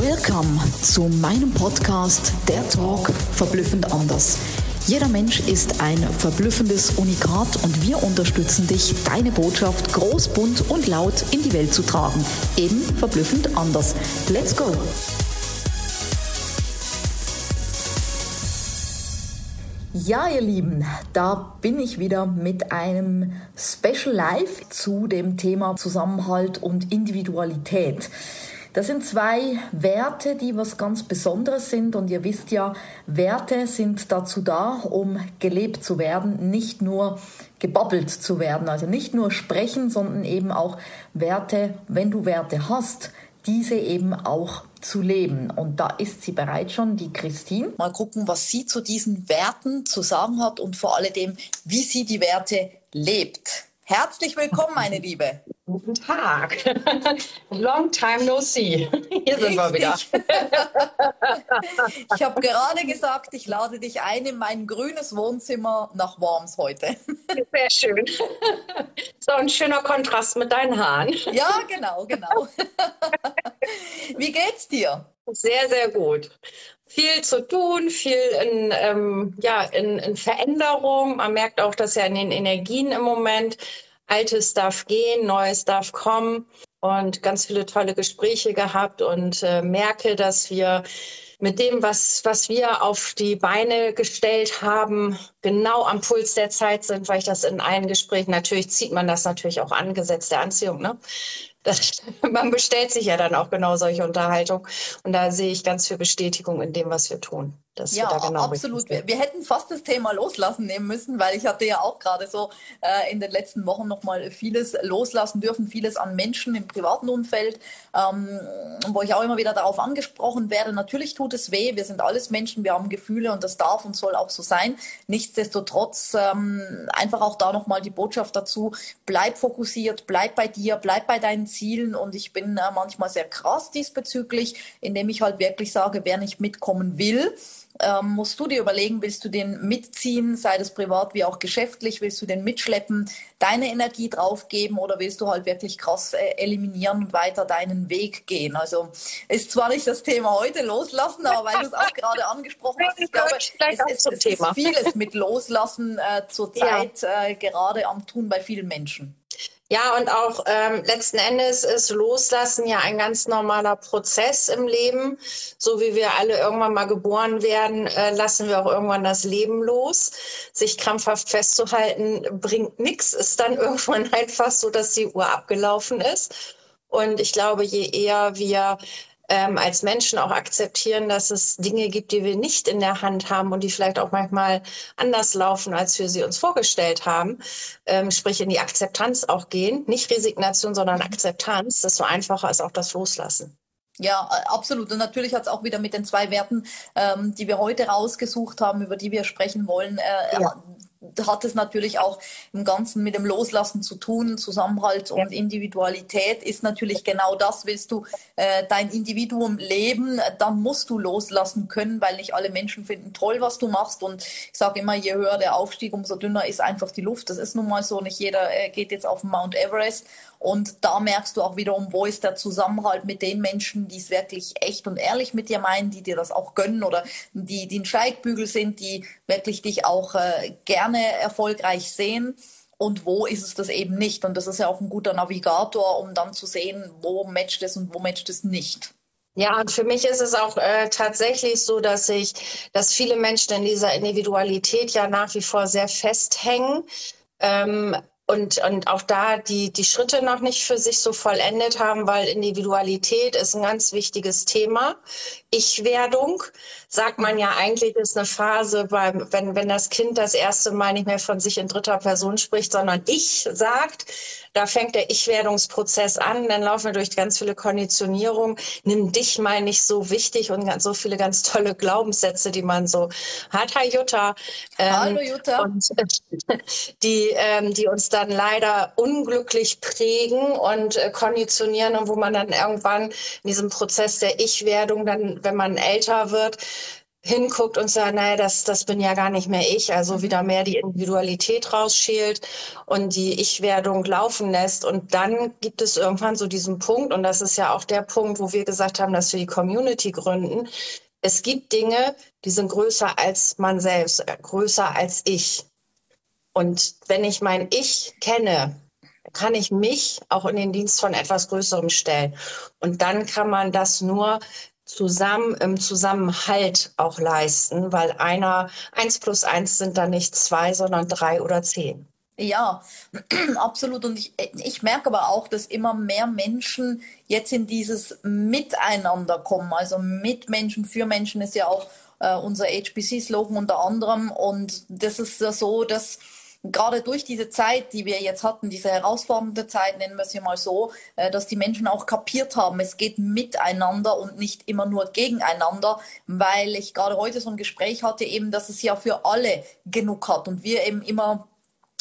Welcome zu meinem Podcast Der Talk verblüffend anders. Jeder Mensch ist ein verblüffendes Unikat und wir unterstützen dich, deine Botschaft groß, bunt und laut in die Welt zu tragen. Eben verblüffend anders. Let's go! Ja, ihr Lieben, da bin ich wieder mit einem Special Live zu dem Thema Zusammenhalt und Individualität. Das sind zwei Werte, die was ganz Besonderes sind. Und ihr wisst ja, Werte sind dazu da, um gelebt zu werden, nicht nur gebabbelt zu werden. Also nicht nur sprechen, sondern eben auch Werte, wenn du Werte hast, diese eben auch zu leben. Und da ist sie bereits schon, die Christine. Mal gucken, was sie zu diesen Werten zu sagen hat und vor allem, wie sie die Werte lebt. Herzlich willkommen, meine Liebe. Guten Tag. Long time no see. Hier sind wir wieder. ich habe gerade gesagt, ich lade dich ein in mein grünes Wohnzimmer nach Worms heute. Sehr schön. So ein schöner Kontrast mit deinen Haaren. Ja, genau, genau. Wie geht's dir? Sehr, sehr gut. Viel zu tun, viel in, ähm, ja, in, in Veränderung. Man merkt auch, dass ja in den Energien im Moment Altes darf gehen, Neues darf kommen und ganz viele tolle Gespräche gehabt und äh, merke, dass wir mit dem, was, was wir auf die Beine gestellt haben, genau am Puls der Zeit sind, weil ich das in allen Gesprächen, natürlich zieht man das natürlich auch an, Gesetz der Anziehung, ne? Das, man bestellt sich ja dann auch genau solche Unterhaltungen. Und da sehe ich ganz viel Bestätigung in dem, was wir tun. Das ja, genau absolut. Wir, wir, hätten fast das Thema Loslassen nehmen müssen, weil ich hatte ja auch gerade so äh, in den letzten Wochen nochmal vieles loslassen dürfen, vieles an Menschen im privaten Umfeld, ähm, wo ich auch immer wieder darauf angesprochen werde. Natürlich tut es weh, wir sind alles Menschen, wir haben Gefühle und das darf und soll auch so sein. Nichtsdestotrotz ähm, einfach auch da nochmal die Botschaft dazu, bleib fokussiert, bleib bei dir, bleib bei deinen Zielen und ich bin äh, manchmal sehr krass diesbezüglich, indem ich halt wirklich sage, wer nicht mitkommen will, ähm, musst du dir überlegen, willst du den mitziehen, sei das privat wie auch geschäftlich, willst du den mitschleppen, deine Energie draufgeben oder willst du halt wirklich krass äh, eliminieren und weiter deinen Weg gehen? Also ist zwar nicht das Thema heute loslassen, aber weil du es auch gerade angesprochen hast, ich glaube, es, es, es ist vieles mit Loslassen äh, zurzeit ja. äh, gerade am Tun bei vielen Menschen. Ja, und auch ähm, letzten Endes ist Loslassen ja ein ganz normaler Prozess im Leben. So wie wir alle irgendwann mal geboren werden, äh, lassen wir auch irgendwann das Leben los. Sich krampfhaft festzuhalten bringt nichts, ist dann irgendwann einfach so, dass die Uhr abgelaufen ist. Und ich glaube, je eher wir ähm, als Menschen auch akzeptieren, dass es Dinge gibt, die wir nicht in der Hand haben und die vielleicht auch manchmal anders laufen, als wir sie uns vorgestellt haben. Ähm, sprich in die Akzeptanz auch gehen. Nicht Resignation, sondern mhm. Akzeptanz. Desto einfacher ist auch das Loslassen. Ja, absolut. Und natürlich hat es auch wieder mit den zwei Werten, ähm, die wir heute rausgesucht haben, über die wir sprechen wollen, äh, ja hat es natürlich auch im Ganzen mit dem Loslassen zu tun. Zusammenhalt und Individualität ist natürlich genau das. Willst du äh, dein Individuum leben, dann musst du loslassen können, weil nicht alle Menschen finden toll, was du machst. Und ich sage immer, je höher der Aufstieg, umso dünner ist einfach die Luft. Das ist nun mal so. Nicht jeder äh, geht jetzt auf den Mount Everest und da merkst du auch wiederum, wo ist der Zusammenhalt mit den Menschen, die es wirklich echt und ehrlich mit dir meinen, die dir das auch gönnen oder die, die ein Steigbügel sind, die wirklich dich auch äh, gerne erfolgreich sehen. Und wo ist es das eben nicht? Und das ist ja auch ein guter Navigator, um dann zu sehen, wo matcht es und wo matcht es nicht. Ja, und für mich ist es auch äh, tatsächlich so, dass ich, dass viele Menschen in dieser Individualität ja nach wie vor sehr festhängen. Ähm, und, und auch da die, die Schritte noch nicht für sich so vollendet haben, weil Individualität ist ein ganz wichtiges Thema. Ich-Werdung, sagt man ja eigentlich, ist eine Phase, beim, wenn, wenn das Kind das erste Mal nicht mehr von sich in dritter Person spricht, sondern ich sagt, da fängt der Ich-Werdungsprozess an, dann laufen wir durch ganz viele Konditionierungen. Nimm dich mal nicht so wichtig und ganz, so viele ganz tolle Glaubenssätze, die man so hat. Hi Jutta. Ähm, Hallo Jutta. Und, die, ähm, die uns dann leider unglücklich prägen und äh, konditionieren und wo man dann irgendwann in diesem Prozess der Ich-Werdung, dann, wenn man älter wird, hinguckt und sagt, naja, das, das bin ja gar nicht mehr ich, also mhm. wieder mehr die Individualität rausschält und die Ich-Werdung laufen lässt. Und dann gibt es irgendwann so diesen Punkt, und das ist ja auch der Punkt, wo wir gesagt haben, dass wir die Community gründen. Es gibt Dinge, die sind größer als man selbst, äh, größer als ich. Und wenn ich mein Ich kenne, kann ich mich auch in den Dienst von etwas Größerem stellen. Und dann kann man das nur zusammen im Zusammenhalt auch leisten, weil einer, eins plus eins sind dann nicht zwei, sondern drei oder zehn. Ja, absolut. Und ich, ich merke aber auch, dass immer mehr Menschen jetzt in dieses Miteinander kommen. Also mit Menschen, für Menschen ist ja auch äh, unser HPC-Slogan unter anderem. Und das ist ja so, dass gerade durch diese Zeit, die wir jetzt hatten, diese herausfordernde Zeit, nennen wir es hier mal so, äh, dass die Menschen auch kapiert haben, es geht miteinander und nicht immer nur gegeneinander, weil ich gerade heute so ein Gespräch hatte, eben, dass es ja für alle genug hat und wir eben immer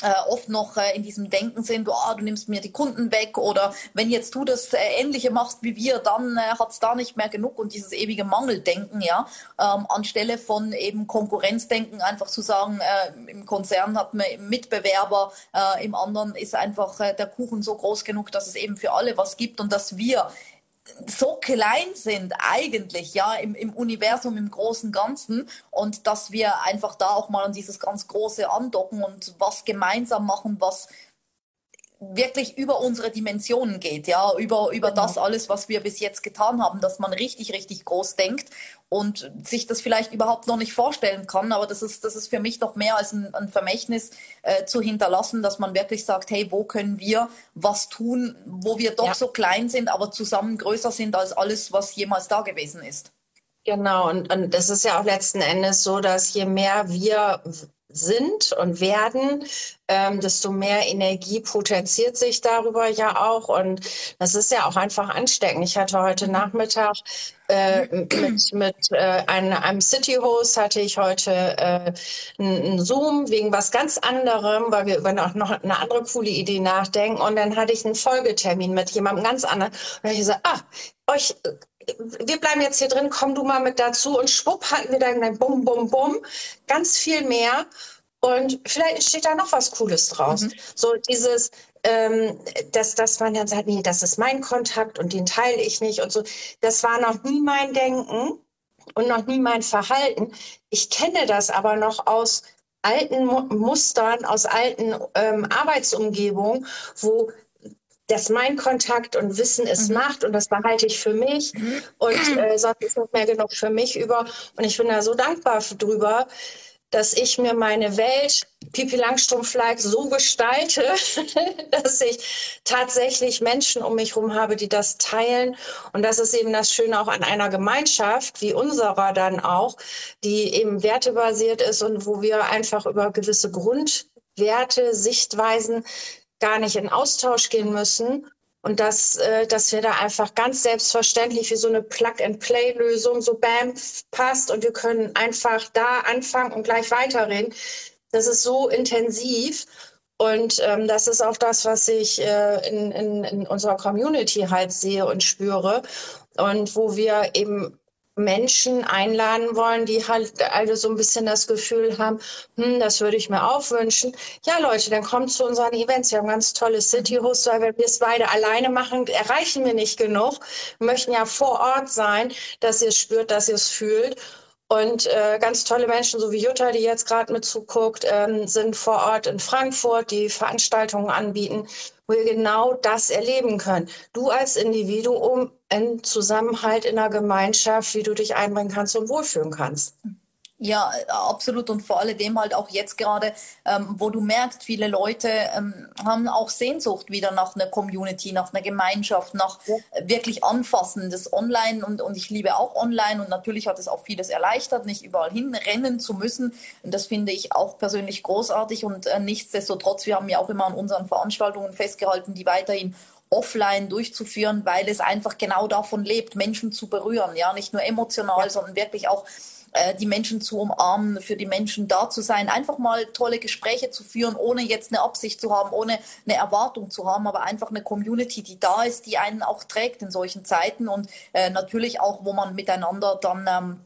äh, oft noch äh, in diesem Denken sind, oh, du nimmst mir die Kunden weg oder wenn jetzt du das äh, Ähnliche machst wie wir, dann äh, hat es da nicht mehr genug und dieses ewige Mangeldenken, ja, ähm, anstelle von eben Konkurrenzdenken einfach zu sagen, äh, im Konzern hat man Mitbewerber, äh, im anderen ist einfach äh, der Kuchen so groß genug, dass es eben für alle was gibt und dass wir so klein sind eigentlich, ja, im, im Universum, im großen Ganzen und dass wir einfach da auch mal an dieses ganz Große andocken und was gemeinsam machen, was wirklich über unsere Dimensionen geht, ja, über, über genau. das alles, was wir bis jetzt getan haben, dass man richtig, richtig groß denkt und sich das vielleicht überhaupt noch nicht vorstellen kann. Aber das ist, das ist für mich noch mehr als ein, ein Vermächtnis äh, zu hinterlassen, dass man wirklich sagt, hey, wo können wir was tun, wo wir doch ja. so klein sind, aber zusammen größer sind als alles, was jemals da gewesen ist. Genau, und, und das ist ja auch letzten Endes so, dass je mehr wir sind und werden, ähm, desto mehr Energie potenziert sich darüber ja auch. Und das ist ja auch einfach ansteckend. Ich hatte heute. Nachmittag äh, mit, mit äh, einem, einem City-Host hatte ich heute äh, einen Zoom wegen was ganz anderem, weil wir über noch, noch eine andere coole Idee nachdenken. Und dann hatte ich einen Folgetermin mit jemandem ganz anderen. Und ich gesagt, ah, euch wir bleiben jetzt hier drin, komm du mal mit dazu und schwupp hatten wir dann ein Bum, Bum, Bum, ganz viel mehr und vielleicht entsteht da noch was Cooles draus. Mhm. So dieses, ähm, dass, dass man dann sagt, nee, das ist mein Kontakt und den teile ich nicht und so. Das war noch nie mein Denken und noch nie mein Verhalten. Ich kenne das aber noch aus alten Mustern, aus alten ähm, Arbeitsumgebungen, wo das mein Kontakt und Wissen es mhm. macht und das behalte ich für mich mhm. und äh, sonst ist nicht mehr genug für mich über. Und ich bin da so dankbar drüber, dass ich mir meine Welt, Pipi Langstrumpf-like, so gestalte, dass ich tatsächlich Menschen um mich herum habe, die das teilen. Und das ist eben das Schöne auch an einer Gemeinschaft wie unserer dann auch, die eben wertebasiert ist und wo wir einfach über gewisse Grundwerte, Sichtweisen gar nicht in Austausch gehen müssen. Und dass, äh, dass wir da einfach ganz selbstverständlich wie so eine Plug-and-Play-Lösung so bam passt und wir können einfach da anfangen und gleich weiterreden. Das ist so intensiv. Und ähm, das ist auch das, was ich äh, in, in, in unserer Community halt sehe und spüre. Und wo wir eben Menschen einladen wollen, die halt alle so ein bisschen das Gefühl haben, hm, das würde ich mir auch wünschen. Ja, Leute, dann kommt zu unseren Events. Wir haben ganz tolle City-Hosts, weil wenn wir es beide alleine machen, erreichen wir nicht genug. Wir möchten ja vor Ort sein, dass ihr es spürt, dass ihr es fühlt. Und äh, ganz tolle Menschen, so wie Jutta, die jetzt gerade mit zuguckt, ähm, sind vor Ort in Frankfurt, die Veranstaltungen anbieten, wo ihr genau das erleben könnt. Du als Individuum in Zusammenhalt in der Gemeinschaft, wie du dich einbringen kannst und wohlfühlen kannst. Ja, absolut. Und vor allem halt auch jetzt gerade, ähm, wo du merkst, viele Leute ähm, haben auch Sehnsucht wieder nach einer Community, nach einer Gemeinschaft, nach ja. wirklich Anfassendes online. Und, und ich liebe auch online. Und natürlich hat es auch vieles erleichtert, nicht überall hinrennen zu müssen. Und das finde ich auch persönlich großartig. Und äh, nichtsdestotrotz, wir haben ja auch immer an unseren Veranstaltungen festgehalten, die weiterhin offline durchzuführen, weil es einfach genau davon lebt, Menschen zu berühren. Ja, nicht nur emotional, ja. sondern wirklich auch äh, die Menschen zu umarmen, für die Menschen da zu sein, einfach mal tolle Gespräche zu führen, ohne jetzt eine Absicht zu haben, ohne eine Erwartung zu haben, aber einfach eine Community, die da ist, die einen auch trägt in solchen Zeiten und äh, natürlich auch, wo man miteinander dann ähm,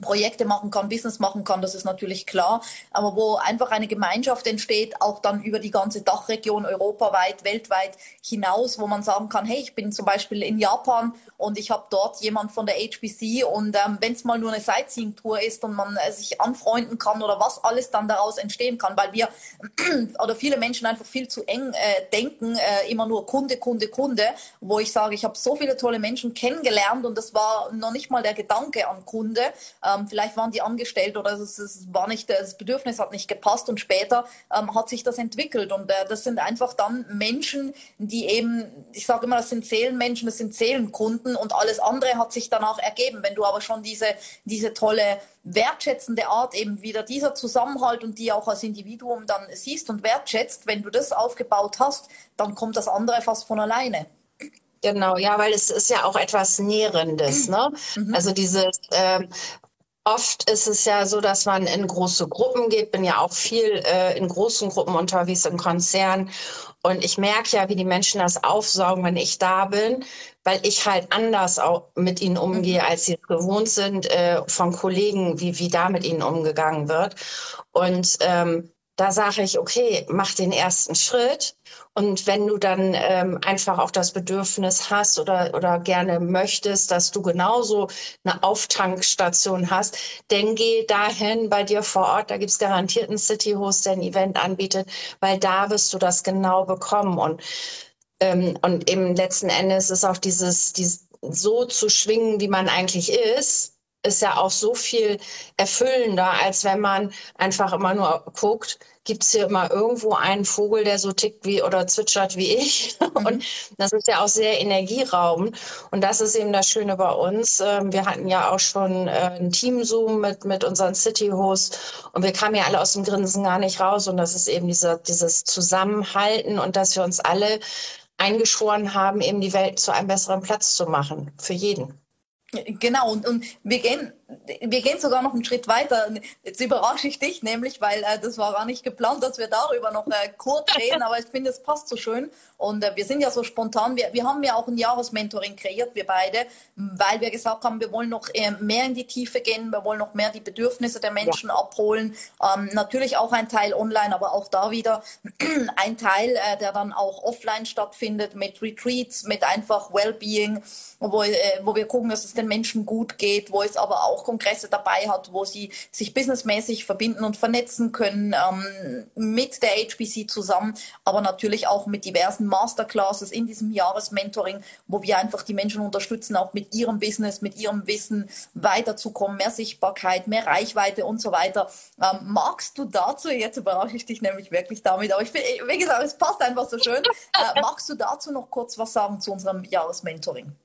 Projekte machen kann, Business machen kann, das ist natürlich klar. Aber wo einfach eine Gemeinschaft entsteht, auch dann über die ganze Dachregion, europaweit, weltweit hinaus, wo man sagen kann, hey, ich bin zum Beispiel in Japan und ich habe dort jemand von der HBC und ähm, wenn es mal nur eine Sightseeing-Tour ist und man äh, sich anfreunden kann oder was alles dann daraus entstehen kann, weil wir oder viele Menschen einfach viel zu eng äh, denken, äh, immer nur Kunde, Kunde, Kunde, wo ich sage, ich habe so viele tolle Menschen kennengelernt und das war noch nicht mal der Gedanke an Kunde, ähm, vielleicht waren die angestellt oder es, es, war nicht, das Bedürfnis hat nicht gepasst und später ähm, hat sich das entwickelt. Und äh, das sind einfach dann Menschen, die eben, ich sage immer, das sind Seelenmenschen, das sind Seelenkunden und alles andere hat sich danach ergeben. Wenn du aber schon diese, diese tolle wertschätzende Art eben wieder dieser Zusammenhalt und die auch als Individuum dann siehst und wertschätzt, wenn du das aufgebaut hast, dann kommt das andere fast von alleine. Genau, ja, weil es ist ja auch etwas Nährendes. Ne? Mhm. Also dieses, ähm, Oft ist es ja so, dass man in große Gruppen geht. Bin ja auch viel äh, in großen Gruppen unterwegs im Konzern. Und ich merke ja, wie die Menschen das aufsaugen, wenn ich da bin, weil ich halt anders auch mit ihnen umgehe, mhm. als sie gewohnt sind äh, von Kollegen, wie, wie da mit ihnen umgegangen wird. Und ähm, da sage ich, okay, mach den ersten Schritt. Und wenn du dann ähm, einfach auch das Bedürfnis hast oder, oder gerne möchtest, dass du genauso eine Auftankstation hast, dann geh dahin bei dir vor Ort. Da gibt's garantiert einen City-Host, der ein Event anbietet, weil da wirst du das genau bekommen. Und, ähm, und eben letzten Endes ist auch dieses, dieses so zu schwingen, wie man eigentlich ist, ist ja auch so viel erfüllender, als wenn man einfach immer nur guckt, gibt es hier immer irgendwo einen Vogel, der so tickt wie oder zwitschert wie ich. Mhm. Und das ist ja auch sehr energieraubend. Und das ist eben das Schöne bei uns. Ähm, wir hatten ja auch schon äh, ein Team-Zoom mit, mit unseren City-Hosts und wir kamen ja alle aus dem Grinsen gar nicht raus. Und das ist eben dieser, dieses Zusammenhalten und dass wir uns alle eingeschworen haben, eben die Welt zu einem besseren Platz zu machen. Für jeden. Genau, und, und wir gehen wir gehen sogar noch einen Schritt weiter. Jetzt überrasche ich dich nämlich, weil äh, das war gar nicht geplant, dass wir darüber noch äh, kurz reden, aber ich finde, es passt so schön. Und äh, wir sind ja so spontan. Wir, wir haben ja auch ein Jahresmentoring kreiert, wir beide, weil wir gesagt haben, wir wollen noch äh, mehr in die Tiefe gehen, wir wollen noch mehr die Bedürfnisse der Menschen ja. abholen. Ähm, natürlich auch ein Teil online, aber auch da wieder ein Teil, äh, der dann auch offline stattfindet mit Retreats, mit einfach Wellbeing, wo, äh, wo wir gucken, dass es den Menschen gut geht, wo es aber auch Kongresse dabei hat, wo sie sich businessmäßig verbinden und vernetzen können ähm, mit der HBC zusammen, aber natürlich auch mit diversen Masterclasses in diesem Jahresmentoring, wo wir einfach die Menschen unterstützen, auch mit ihrem Business, mit ihrem Wissen weiterzukommen, mehr Sichtbarkeit, mehr Reichweite und so weiter. Ähm, magst du dazu, jetzt überrasche ich dich nämlich wirklich damit, aber ich bin, wie gesagt, es passt einfach so schön. Äh, magst du dazu noch kurz was sagen zu unserem Jahresmentoring?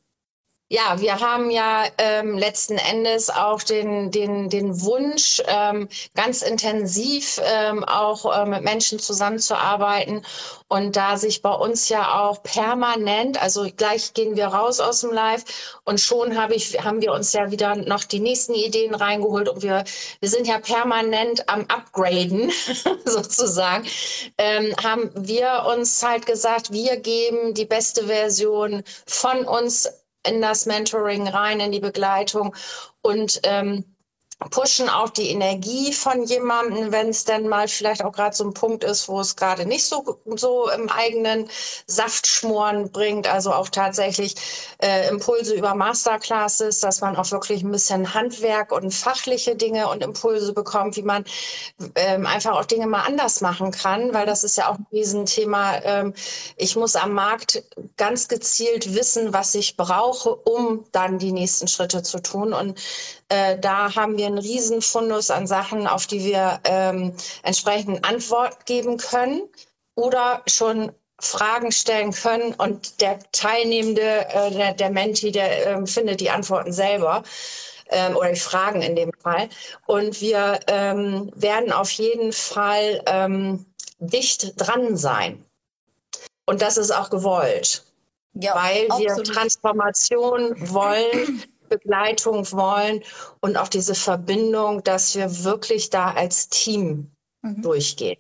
Ja, wir haben ja ähm, letzten Endes auch den, den, den Wunsch, ähm, ganz intensiv ähm, auch äh, mit Menschen zusammenzuarbeiten. Und da sich bei uns ja auch permanent, also gleich gehen wir raus aus dem Live und schon habe ich, haben wir uns ja wieder noch die nächsten Ideen reingeholt und wir, wir sind ja permanent am Upgraden sozusagen, ähm, haben wir uns halt gesagt, wir geben die beste Version von uns in das Mentoring rein, in die Begleitung. Und ähm, pushen auch die Energie von jemandem, wenn es dann mal vielleicht auch gerade so ein Punkt ist, wo es gerade nicht so, so im eigenen Saftschmoren bringt. Also auch tatsächlich äh, Impulse über Masterclasses, dass man auch wirklich ein bisschen Handwerk und fachliche Dinge und Impulse bekommt, wie man ähm, einfach auch Dinge mal anders machen kann, weil das ist ja auch ein Riesenthema. Ähm, ich muss am Markt ganz gezielt wissen, was ich brauche, um dann die nächsten Schritte zu tun. Und äh, da haben wir einen riesen Fundus an Sachen, auf die wir ähm, entsprechend Antwort geben können oder schon Fragen stellen können und der Teilnehmende, äh, der, der Menti, der äh, findet die Antworten selber ähm, oder die Fragen in dem Fall. Und wir ähm, werden auf jeden Fall ähm, dicht dran sein. Und das ist auch gewollt, ja, weil absolut. wir Transformation wollen Begleitung wollen und auch diese Verbindung, dass wir wirklich da als Team mhm. durchgehen.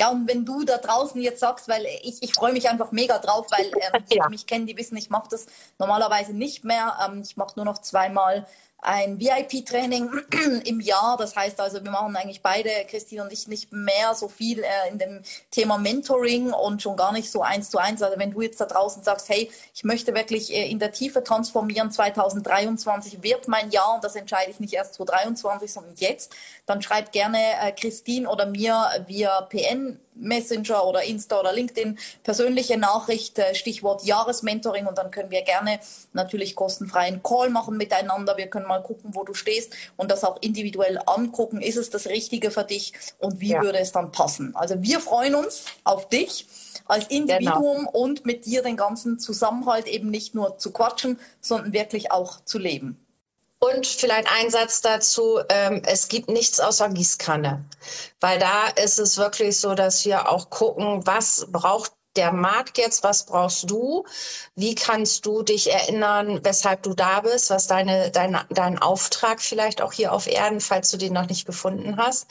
Ja, und wenn du da draußen jetzt sagst, weil ich, ich freue mich einfach mega drauf, weil ähm, die, ja. die mich kennen, die wissen, ich mache das normalerweise nicht mehr. Ähm, ich mache nur noch zweimal ein VIP-Training im Jahr. Das heißt also, wir machen eigentlich beide, Christine und ich, nicht mehr so viel äh, in dem Thema Mentoring und schon gar nicht so eins zu eins. Also wenn du jetzt da draußen sagst, hey, ich möchte wirklich äh, in der Tiefe transformieren, 2023 wird mein Jahr und das entscheide ich nicht erst 2023, sondern jetzt, dann schreib gerne äh, Christine oder mir via PN Messenger oder Insta oder LinkedIn persönliche Nachricht, äh, Stichwort Jahresmentoring und dann können wir gerne natürlich kostenfreien Call machen miteinander. Wir können mal gucken, wo du stehst und das auch individuell angucken. Ist es das Richtige für dich und wie ja. würde es dann passen? Also wir freuen uns auf dich als Individuum genau. und mit dir den ganzen Zusammenhalt eben nicht nur zu quatschen, sondern wirklich auch zu leben. Und vielleicht ein Satz dazu, ähm, es gibt nichts außer Gießkanne, weil da ist es wirklich so, dass wir auch gucken, was braucht der Markt jetzt, was brauchst du, wie kannst du dich erinnern, weshalb du da bist, was deine, dein, dein Auftrag vielleicht auch hier auf Erden, falls du den noch nicht gefunden hast.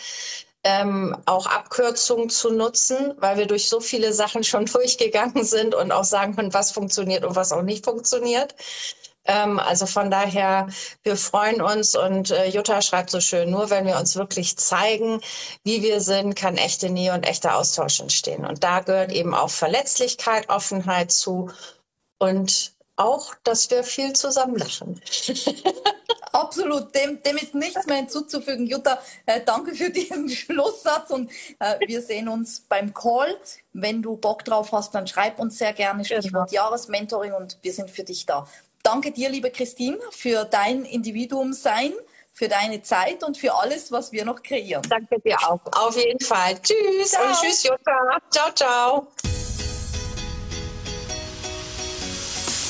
Ähm, auch Abkürzungen zu nutzen, weil wir durch so viele Sachen schon durchgegangen sind und auch sagen können, was funktioniert und was auch nicht funktioniert. Ähm, also von daher, wir freuen uns und äh, Jutta schreibt so schön, nur wenn wir uns wirklich zeigen, wie wir sind, kann echte Nähe und echter Austausch entstehen. Und da gehört eben auch Verletzlichkeit, Offenheit zu und auch, dass wir viel zusammen lachen. Absolut, dem, dem ist nichts mehr hinzuzufügen. Jutta, äh, danke für diesen Schlusssatz und äh, wir sehen uns beim Call. Wenn du Bock drauf hast, dann schreib uns sehr gerne Stichwort genau. Jahresmentoring und wir sind für dich da. Danke dir, liebe Christine, für dein Individuum sein, für deine Zeit und für alles, was wir noch kreieren. Danke dir auch. Auf jeden Fall. Tschüss ciao. und tschüss, Jutta. Ciao, ciao.